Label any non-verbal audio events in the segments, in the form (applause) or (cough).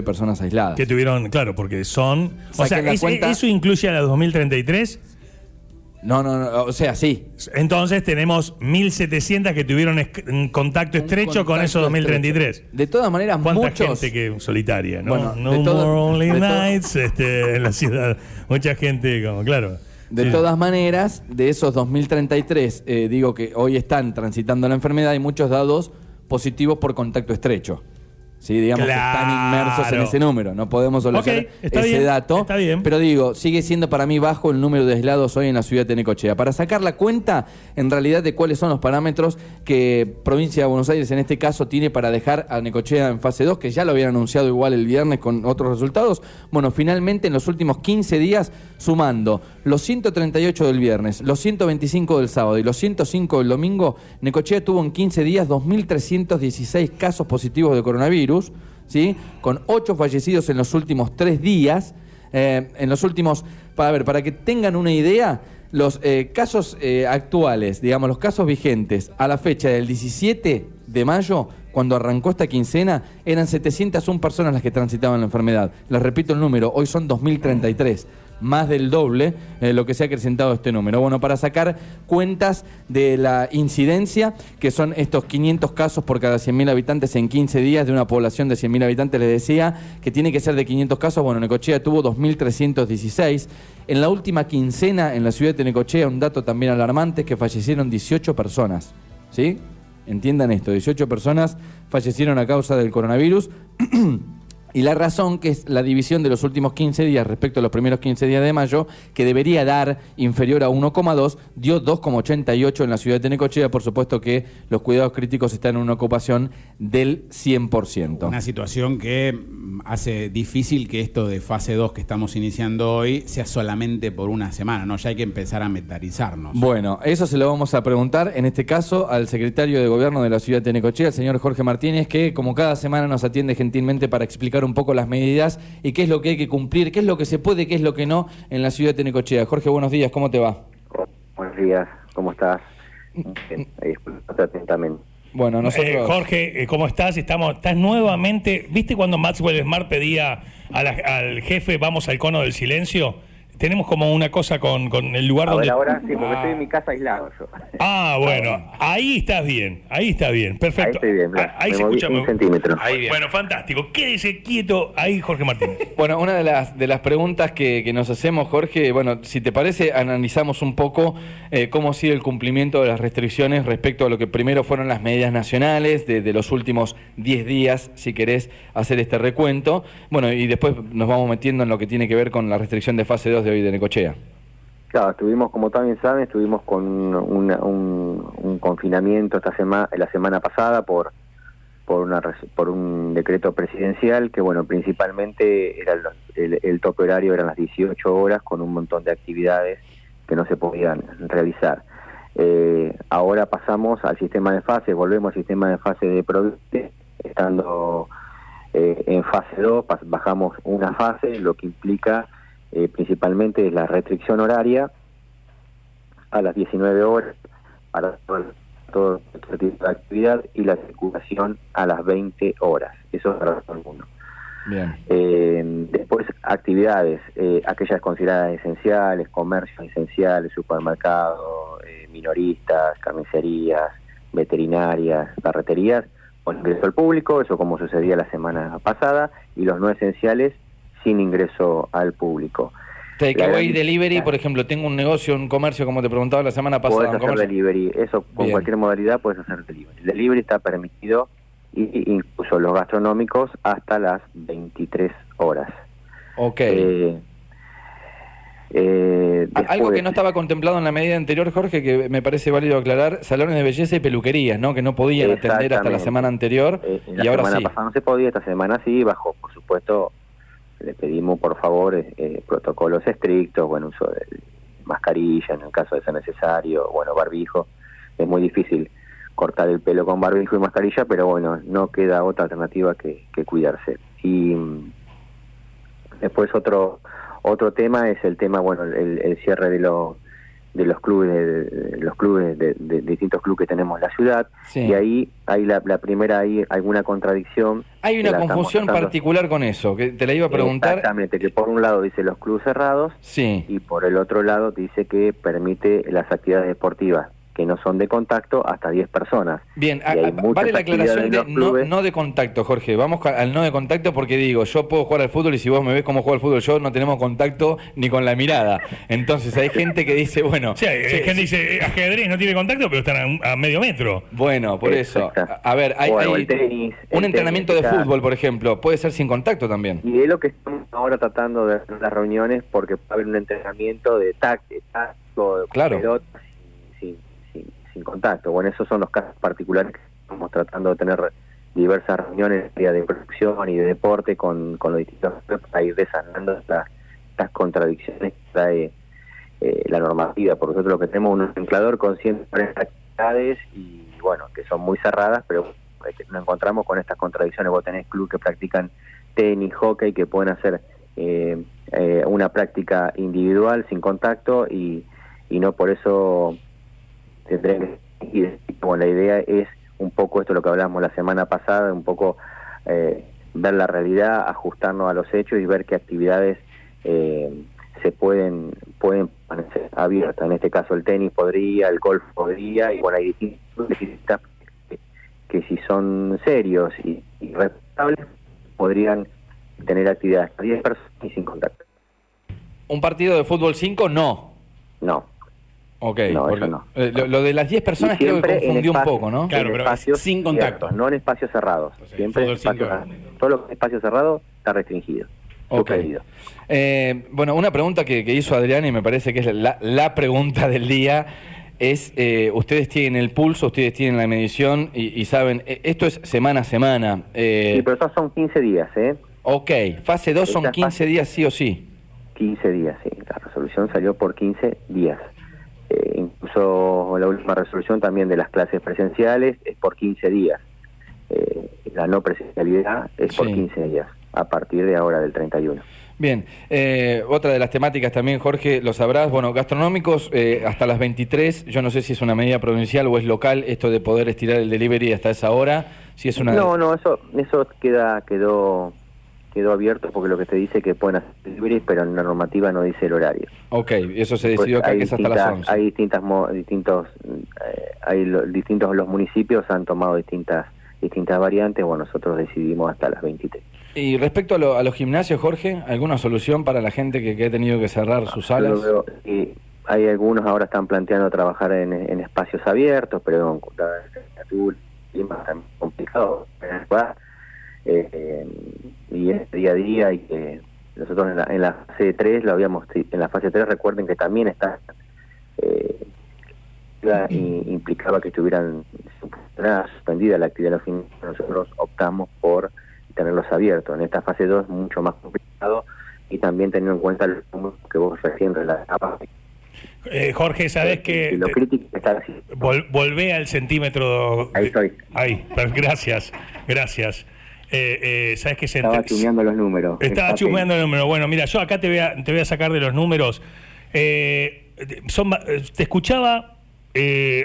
personas aisladas. Que tuvieron, claro, porque son. O sea, es- cuenta. ¿eso incluye a la 2033? No, no, no, o sea, sí. Entonces tenemos 1.700 que tuvieron un contacto Un estrecho con contacto esos 2033. estrecho. De todas maneras, ¿Cuánta muchos. gente que solitaria, no? Bueno, no de todo- more only nights este, en la ciudad. Mucha gente, como, claro. De Sí. todas maneras, de esos 2033, eh, digo que hoy están transitando la enfermedad, hay muchos dados positivos por contacto estrecho. Sí, digamos que están inmersos en ese número. No podemos olvidar ese bien, dato. está bien. Pero digo, sigue siendo para mí bajo el número de aislados hoy en la ciudad de Necochea. Para sacar la cuenta, en realidad, de cuáles son los parámetros que Provincia de Buenos Aires, en este caso, tiene para dejar a Necochea en fase 2, que ya lo habían anunciado igual el viernes con otros resultados. Bueno, finalmente en los últimos 15 días, sumando los 138 del viernes, los 125 del sábado y los 105 del domingo, Necochea tuvo en 15 días 2.316 casos positivos de coronavirus. ¿Sí? con ocho fallecidos en los últimos tres días. Eh, en los últimos, para ver, para que tengan una idea, los eh, casos eh, actuales, digamos, los casos vigentes a la fecha del 17 de mayo, cuando arrancó esta quincena, eran 701 personas las que transitaban la enfermedad. Les repito el número, hoy son 2033 más del doble eh, lo que se ha acrecentado este número. Bueno, para sacar cuentas de la incidencia, que son estos 500 casos por cada 100.000 habitantes en 15 días de una población de 100.000 habitantes, les decía que tiene que ser de 500 casos. Bueno, Necochea tuvo 2.316. En la última quincena en la ciudad de Necochea, un dato también alarmante, es que fallecieron 18 personas. ¿Sí? Entiendan esto, 18 personas fallecieron a causa del coronavirus. (clears throat) Y la razón, que es la división de los últimos 15 días respecto a los primeros 15 días de mayo, que debería dar inferior a 1,2, dio 2,88 en la ciudad de Necochea. Por supuesto que los cuidados críticos están en una ocupación del 100%. Una situación que mm, hace difícil que esto de fase 2 que estamos iniciando hoy sea solamente por una semana, ¿no? Ya hay que empezar a mentalizarnos. Bueno, eso se lo vamos a preguntar, en este caso, al secretario de Gobierno de la ciudad de Necochea, el señor Jorge Martínez, que como cada semana nos atiende gentilmente para explicar un poco las medidas y qué es lo que hay que cumplir, qué es lo que se puede, qué es lo que no en la ciudad de Necochea. Jorge, buenos días, ¿cómo te va? Buenos días, ¿cómo estás? Escuchándote atentamente. Bueno, nosotros... Eh, Jorge, eh, ¿cómo estás? Estamos, estás nuevamente. ¿Viste cuando Maxwell Smart pedía a la- al jefe vamos al cono del silencio? Tenemos como una cosa con, con el lugar A donde. ver, ahora sí, porque Ah. estoy en mi casa aislado yo. Ah, bueno, ahí estás bien, ahí está bien, perfecto. Ahí estoy bien, Ah, ahí me se escucha. un muy- centímetro. Bueno, fantástico. Quédese quieto ahí, Jorge Martínez. (laughs) Bueno, una de las, de las preguntas que, que nos hacemos, Jorge, bueno, si te parece, analizamos un poco eh, cómo ha sido el cumplimiento de las restricciones respecto a lo que primero fueron las medidas nacionales de, de los últimos 10 días, si querés hacer este recuento. Bueno, y después nos vamos metiendo en lo que tiene que ver con la restricción de fase 2 de hoy de Necochea. Claro, estuvimos, como también saben, estuvimos con un, confinamiento esta semana, la semana pasada por por un decreto presidencial que, bueno, principalmente era el, el tope horario eran las 18 horas con un montón de actividades que no se podían realizar. Eh, ahora pasamos al sistema de fase, volvemos al sistema de fase de provincia, estando eh, en fase 2, pas- bajamos una fase, lo que implica eh, principalmente es la restricción horaria a las 19 horas para todo, todo este tipo de actividad y la circulación a las 20 horas. Eso es para todo el mundo. Bien. Eh, después, actividades, eh, aquellas consideradas esenciales, comercios esenciales, supermercados, eh, minoristas, carnicerías, veterinarias, ferreterías, con ingreso al público, eso como sucedía la semana pasada, y los no esenciales sin ingreso al público. Takeaway delivery, por ejemplo, tengo un negocio, un comercio, como te preguntaba la semana pasada. Puedes hacer comercio- delivery, eso con Bien. cualquier modalidad puedes hacer delivery. El delivery está permitido, y, incluso los gastronómicos, hasta las 23 horas. Ok. Eh, eh, Algo que no estaba contemplado en la medida anterior, Jorge, que me parece válido aclarar, salones de belleza y peluquerías, ¿no? Que no podían atender hasta la semana anterior Eh, la y ahora semana sí. pasada no se podía, esta semana sí, bajo, por supuesto, le pedimos por favor eh, eh, protocolos estrictos, bueno, uso de mascarilla en el caso de ser necesario, bueno, barbijo. Es muy difícil cortar el pelo con barbijo y mascarilla, pero bueno, no queda otra alternativa que, cuidarse. Y mm, después otro otro tema es el tema, bueno, el cierre de los de los clubes de, los clubes de, distintos clubes que tenemos en la ciudad. Y ahí hay la, primera hay alguna contradicción hay una confusión particular con eso que te la iba a preguntar. Exactamente que por un lado dice los clubes cerrados sí. y por el otro lado dice que permite las actividades deportivas que no son de contacto hasta 10 personas. Bien, vale la aclaración de no, de contacto, Jorge. Vamos al no de contacto porque digo, yo puedo jugar al fútbol y si vos me ves cómo juego al fútbol, yo no tenemos contacto ni con la mirada. Entonces hay gente que dice, bueno... Sí, hay gente que dice, eh, ajedrez no tiene contacto, pero están a, medio metro. Bueno, por eso. A, ver, hay, un entrenamiento de fútbol, por ejemplo, puede ser sin contacto también. Y es lo que estamos ahora tratando de hacer las reuniones porque puede haber un entrenamiento de táctico, claro contacto. Bueno, esos son los casos particulares que estamos tratando de tener diversas reuniones de producción y de deporte con, los distintos para ir desanando estas, contradicciones que trae eh, la normativa. Por nosotros lo que tenemos un anclador con 140 actividades y bueno, que son muy cerradas, pero nos encontramos con estas contradicciones. Vos tenés clubes que practican tenis, hockey, que pueden hacer eh, eh, una práctica individual sin contacto y no por eso tendrían y bueno, la idea es un poco esto lo que hablamos la semana pasada, un poco eh, ver la realidad, ajustarnos a los hechos y ver qué actividades eh, se pueden pueden ser abiertas. En este caso el tenis podría, el golf podría, y bueno, hay distintas que, que si son serios y, y respetables podrían tener actividades a 10 personas y sin contacto. ¿Un partido de fútbol 5? No. No. Ok, no, eh, lo, de las 10 personas creo que confundió un poco, ¿no? Claro, pero espacios sin contacto. no en espacios cerrados. siempre espacios, todo lo que es espacio cerrado está restringido. Ok. Eh, bueno, una pregunta que, hizo Adrián y me parece que es la, pregunta del día es, eh, ustedes tienen el pulso, ustedes tienen la medición y, saben, esto es semana a semana. sí, pero estos son 15 días, ¿eh? Ok, fase 2 son 15 días sí o sí. 15 días, sí. La resolución salió por 15 días. Eh, incluso la última resolución también de las clases presenciales es por 15 días. Eh, la no presencialidad es por 15 días, a partir de ahora del 31. Bien, eh, otra de las temáticas también, Jorge, lo sabrás, bueno, gastronómicos hasta las 23, yo no sé si es una medida provincial o es local esto de poder estirar el delivery hasta esa hora, si es una... No, no, eso, eso queda, quedó quedó abierto porque lo que te dice que pueden hacer delivery, pero en la normativa no dice el horario. Ok, eso se decidió acá que es hasta las 11. Hay distintas, distintos, eh, hay distintos, los municipios han tomado distintas distintas variantes, bueno, nosotros decidimos hasta las 23. Y respecto a, los gimnasios, Jorge, ¿alguna solución para la gente que, ha tenido que cerrar sus salas? hay algunos ahora están planteando trabajar en, espacios abiertos, pero con la complicado. Eh, y es día a día y que nosotros en la, en la fase 3 lo habíamos en la fase 3 recuerden que también está eh, implicaba que estuvieran suspendida la actividad nosotros optamos por tenerlos abiertos en esta fase 2 es mucho más complicado y también teniendo en cuenta el que vos recién relatabas eh, Jorge, sabes que. Lo crítico está así. volvé al centímetro. Ahí estoy. Ahí, gracias, gracias. Eh, eh, ¿sabes qué se Estaba chumeando los números. Estaba chumeando los números. Bueno, mira, yo acá te voy a, te voy a sacar de los números. Eh, son, te escuchaba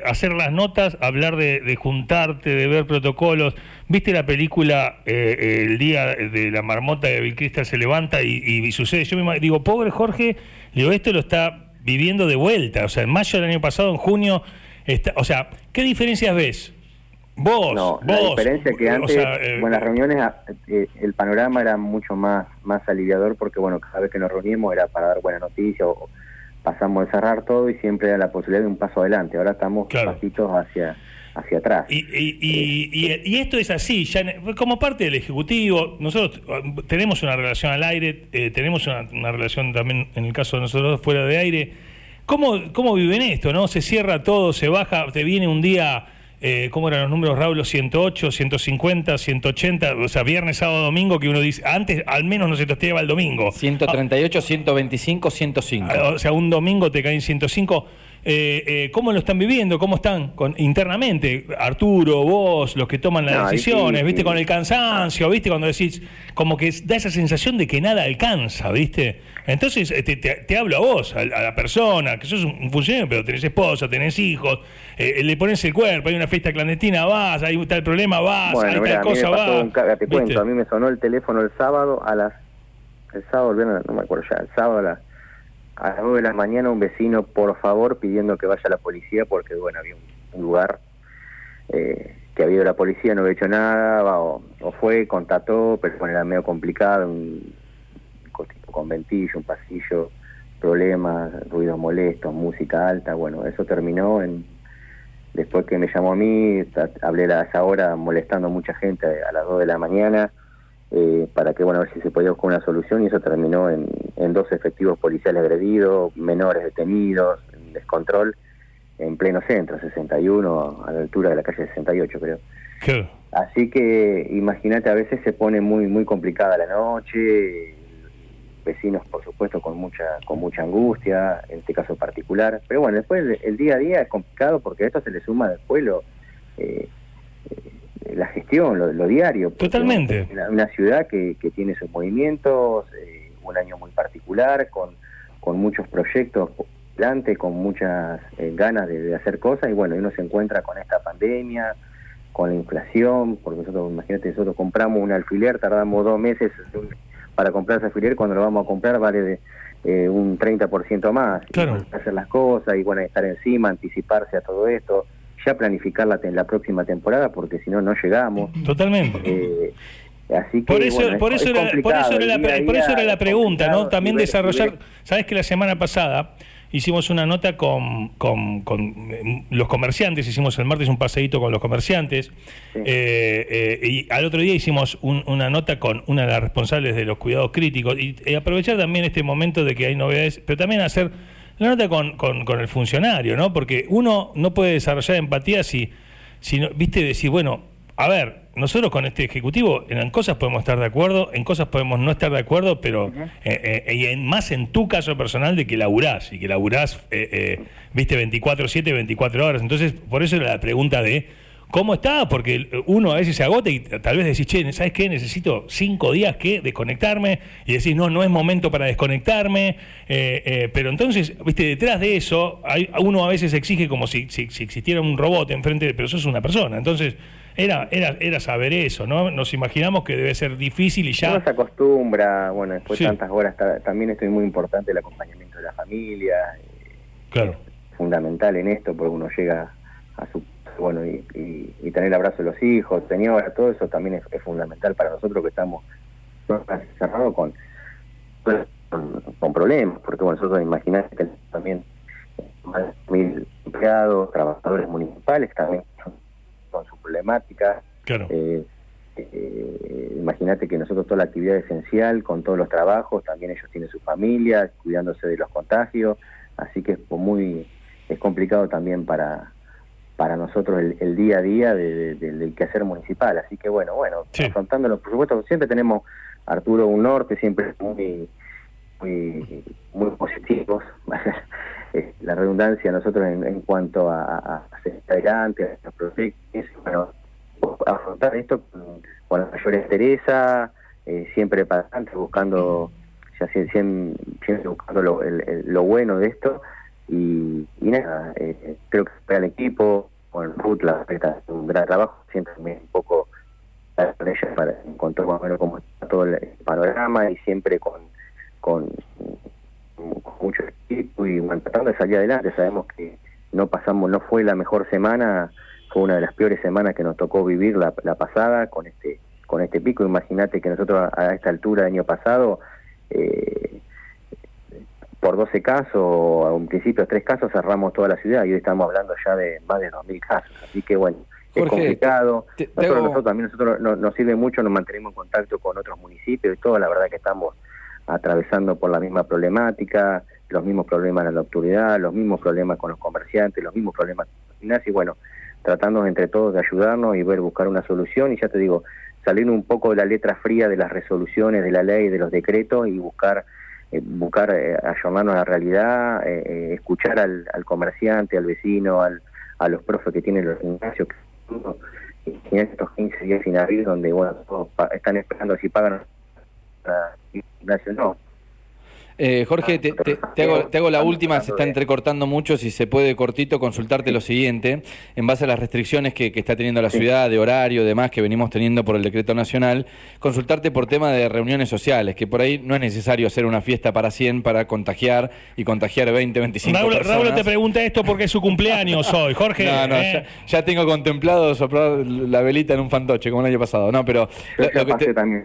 hacer las notas, hablar de, juntarte, de ver protocolos. ¿Viste la película El día de la marmota de Bill Crystal se levanta y, sucede? Yo me digo, pobre Jorge, digo, esto lo está viviendo de vuelta. O sea, en mayo del año pasado, en junio, está, o sea, ¿qué diferencias ves? Vos, no, la diferencia que antes, eh, las reuniones, ah, eh, el panorama era mucho más más aliviador porque, bueno, cada vez que nos reunimos era para dar buena noticia o, pasamos a cerrar todo y siempre era la posibilidad de un paso adelante. Ahora estamos pasitos hacia hacia atrás. Y, y, y, esto es así, ya como parte del Ejecutivo, nosotros ah, tenemos una relación al aire, eh, tenemos una, una, relación también, en el caso de nosotros, fuera de aire. ¿Cómo, ¿Cómo viven esto? no Se cierra todo, se baja, te viene un día eh, ¿cómo eran los números, Raúl? 108, 150, 180, o sea, viernes, sábado, domingo, que uno dice, antes al menos no se testeaba el domingo. 138, 125, 105. O sea, un domingo te caen 105. Eh, eh, ¿cómo lo están viviendo? ¿Cómo están con, internamente? Arturo, vos, los que toman las No, decisiones. ¿viste? Con el cansancio, ¿viste? Cuando decís, como que da esa sensación de que nada alcanza, ¿viste? Entonces eh, te, te- te hablo a vos, a, a la persona, que sos un, un funcionario, pero tenés esposa, tenés hijos, eh, le pones el cuerpo, hay una fiesta clandestina, vas, hay tal problema, vas, hay Bueno, tal mira, me cosa, vas. un te ¿viste? cuento, a mí me sonó el teléfono el sábado a las, el sábado, el viernes, no me acuerdo ya, el sábado a las, a las 9 de la mañana un vecino, por favor, pidiendo que vaya la policía porque, bueno, había un, un lugar eh, que había la policía, no había hecho nada, o, fue, contató, pero bueno, era medio complicado, un, con- con ventillo, un pasillo, problemas, ruidos molestos, música alta, bueno, eso terminó después que me llamó a mí, hablé a esa hora molestando a mucha gente a las 2 de la mañana eh, para que, bueno, a ver si se podía buscar una solución y eso terminó en, en dos efectivos policiales agredidos, menores detenidos, en descontrol, en pleno centro, 61, a la altura de la calle 68 creo. Claro. Así que imagínate, a veces se pone muy muy complicada la noche, vecinos por supuesto con mucha con mucha angustia, en este caso particular, pero bueno, después el, el día a día es complicado porque a esto se le suma después lo, eh, eh, la gestión, lo, lo diario. Totalmente. Una, una ciudad que, que tiene sus movimientos, eh, un año muy particular, con, con muchos proyectos delante, con muchas eh, ganas de, de hacer cosas y bueno, uno se encuentra con esta pandemia, con la inflación, porque nosotros, imagínate, nosotros compramos un alfiler, tardamos dos meses para comprar ese alfiler, cuando lo vamos a comprar vale de, eh, un 30% más. Claro. hacer las cosas y bueno, estar encima, anticiparse a todo esto, ya planificar la, la próxima temporada, porque si no, no llegamos. Totalmente. Eh, así que, Por eso, bueno, por, eso es era, por, eso era la, día por eso era la pregunta, ¿no? También desarrollar. Sabes que la semana pasada hicimos una nota con, con- con, eh, los comerciantes, hicimos el martes un paseíto con los comerciantes, Sí. eh, eh, y al otro día hicimos un- una nota con una de las responsables de los cuidados críticos, y, aprovechar también este momento de que hay novedades, pero también hacer la nota con, con- con el funcionario, ¿no? Porque uno no puede desarrollar empatía si, si no- viste, decir, bueno, a ver, nosotros con este ejecutivo en cosas podemos estar de acuerdo, en cosas podemos no estar de acuerdo, pero eh, eh, y en, más en tu caso personal de que laburás y que laburás, eh, eh, viste, 24/7, 24 horas. Entonces, por eso era la pregunta de cómo está, porque uno a veces se agota y tal vez decís, che, ¿sabes qué? Necesito cinco días que desconectarme y decís, no, no es momento para desconectarme, eh, eh, pero entonces, viste, detrás de eso, hay, uno a veces exige como si, si, si existiera un robot enfrente, pero sos una persona. Entonces, era, era, era saber eso, ¿no? Nos imaginamos que debe ser difícil y ya... Uno se acostumbra, bueno, después Sí. de tantas horas, ta- también es muy importante el acompañamiento de la familia, eh, Claro. fundamental en esto, porque uno llega a su, bueno, y, y- y tener el abrazo de los hijos, señora, todo eso también es, es fundamental para nosotros que estamos cerrados con, con, con problemas, porque bueno, nosotros imaginamos que también más de mil empleados, trabajadores municipales también con su problemática, Claro. eh, eh, Imagínate que nosotros toda la actividad esencial, con todos los trabajos, también ellos tienen su familia, cuidándose de los contagios, así que es muy es complicado también para para nosotros el, el día a día de- de- de- del quehacer municipal, así que bueno, bueno, Sí. afrontándolo, por supuesto, siempre tenemos Arturo un norte, siempre muy muy muy positivos, (laughs) Eh, la redundancia nosotros en, en cuanto a, a, seguir adelante, a proyectos, bueno, afrontar esto con, con la mayor entereza, eh, siempre para adelante, buscando, ya sie- siem- siempre, buscando lo, el- el- lo bueno de esto. Y, nada, eh, creo que para el equipo, con Ruth, la está un gran trabajo, siempre me un poco con ella para encontrar más o menos cómo está todo el panorama y siempre con, con, con mucho equipo y bueno, tratando de salir adelante. Sabemos que no pasamos, no fue la mejor semana, fue una de las peores semanas que nos tocó vivir la, la pasada con este con este pico. Imagínate que nosotros a, a esta altura del año pasado, eh, por 12 casos, a un principio tres casos, cerramos toda la ciudad y hoy estamos hablando ya de más de 2.000 casos. Así que bueno, es complicado. te- te nosotros, hago- nosotros también nosotros no- nos sirve mucho, nos mantenemos en contacto con otros municipios y todo. La verdad que estamos atravesando por la misma problemática, los mismos problemas en la autoridad, los mismos problemas con los comerciantes, los mismos problemas con los y bueno, tratando entre todos de ayudarnos y ver, buscar una solución, y ya te digo, salir un poco de la letra fría de las resoluciones, de la ley, de los decretos, y buscar buscar eh, ayornarnos a la realidad, escuchar al, comerciante, al vecino, al, a los profes que tienen los gimnasios, que estos 15 días sin abrir, donde bueno, están esperando si pagan gimnasio no eh, Jorge, te, hago, la última, se está entrecortando mucho, si se puede cortito consultarte lo siguiente, en base a las restricciones que, está teniendo la ciudad, de horario, demás, que venimos teniendo por el decreto nacional, consultarte por tema de reuniones sociales, que por ahí no es necesario hacer una fiesta para 100 para contagiar y contagiar 20, 25 Raúl, personas. Raúl te pregunta esto porque es su cumpleaños hoy, Jorge. No, no, ¿eh? ya, tengo contemplado soplar la velita en un fantoche, como el año pasado, no, pero... Lo, que te, también,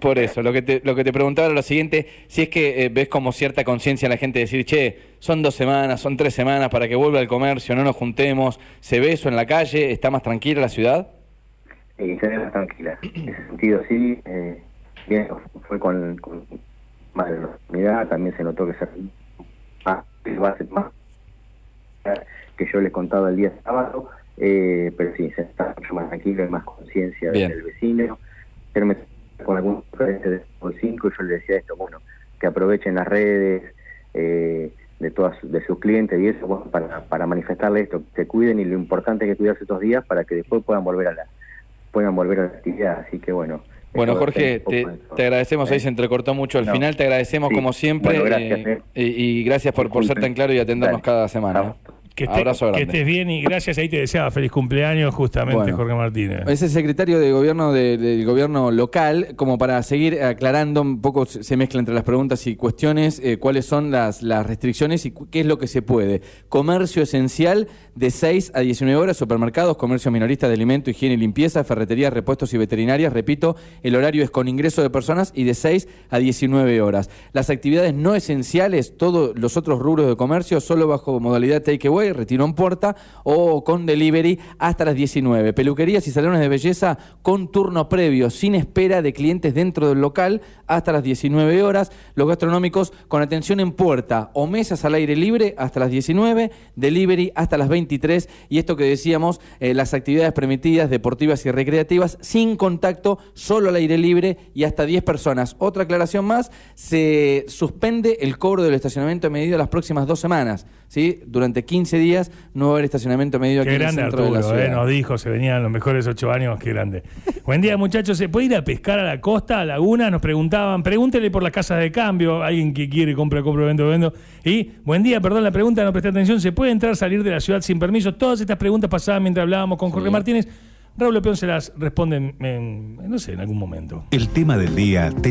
por eso, lo que te, lo que te preguntaba era lo siguiente, si es que eh, ves como cierta conciencia en la gente decir, che, son dos semanas, son tres semanas para que vuelva el comercio, no nos juntemos, ¿se ve eso en la calle? ¿Está más tranquila la ciudad? Sí, se ve más tranquila. En ese sentido, sí. Eh, bien, fue con, más de la unidad, también se notó que se más, más que yo les contaba el día sábado, eh, pero sí, se está mucho más tranquilo, hay más conciencia del vecino. Con algún referente de 5 yo le decía esto, bueno, que aprovechen las redes eh, de todas de sus clientes y eso para, para manifestarle esto, que se cuiden y lo importante es que cuidarse estos días para que después puedan volver a la puedan volver a la actividad, así que bueno. Bueno, Jorge, te, agradecemos, ahí se entrecortó mucho al final, te agradecemos como siempre eh, eh. y, gracias por, por ser tan claro y atendernos cada semana. Que, estés bien y gracias. Ahí te deseaba feliz cumpleaños justamente Jorge Martínez. Es el secretario de gobierno del gobierno local, como para seguir aclarando un poco, se mezcla entre las preguntas y cuestiones, eh, cuáles son las, las restricciones y qué es lo que se puede. Comercio esencial de 6 a 19 horas, supermercados, comercio minorista de alimento, higiene y limpieza, ferreterías, repuestos y veterinarias. Repito, el horario es con ingreso de personas y de 6 a 19 horas. Las actividades no esenciales, todos los otros rubros de comercio, solo bajo modalidad takeaway retiro en puerta o con delivery hasta las 19. Peluquerías y salones de belleza con turno previo, sin espera de clientes dentro del local hasta las 19 horas. Los gastronómicos con atención en puerta o mesas al aire libre hasta las 19, delivery hasta las 23 y esto que decíamos, eh, las actividades permitidas deportivas y recreativas sin contacto, solo al aire libre y hasta 10 personas. Otra aclaración más, se suspende el cobro del estacionamiento medido las próximas dos semanas. ¿Sí? Durante 15 días no va a haber estacionamiento medio aquí en el centro de la ciudad. Eh, nos dijo, se venían los mejores ocho años, qué grande. Buen día, muchachos. ¿Se puede ir a pescar a la costa, a Laguna? Nos preguntaban, pregúntele por las casas de cambio, alguien que quiere, compra, compra, vendo, vendo. Y, buen día, perdón la pregunta, no presté atención. ¿Se puede entrar, salir de la ciudad sin permiso? Todas estas preguntas pasaban mientras hablábamos con Jorge Martínez. Raúl Lepeón se las responde en, no sé, en algún momento. El tema del día te lo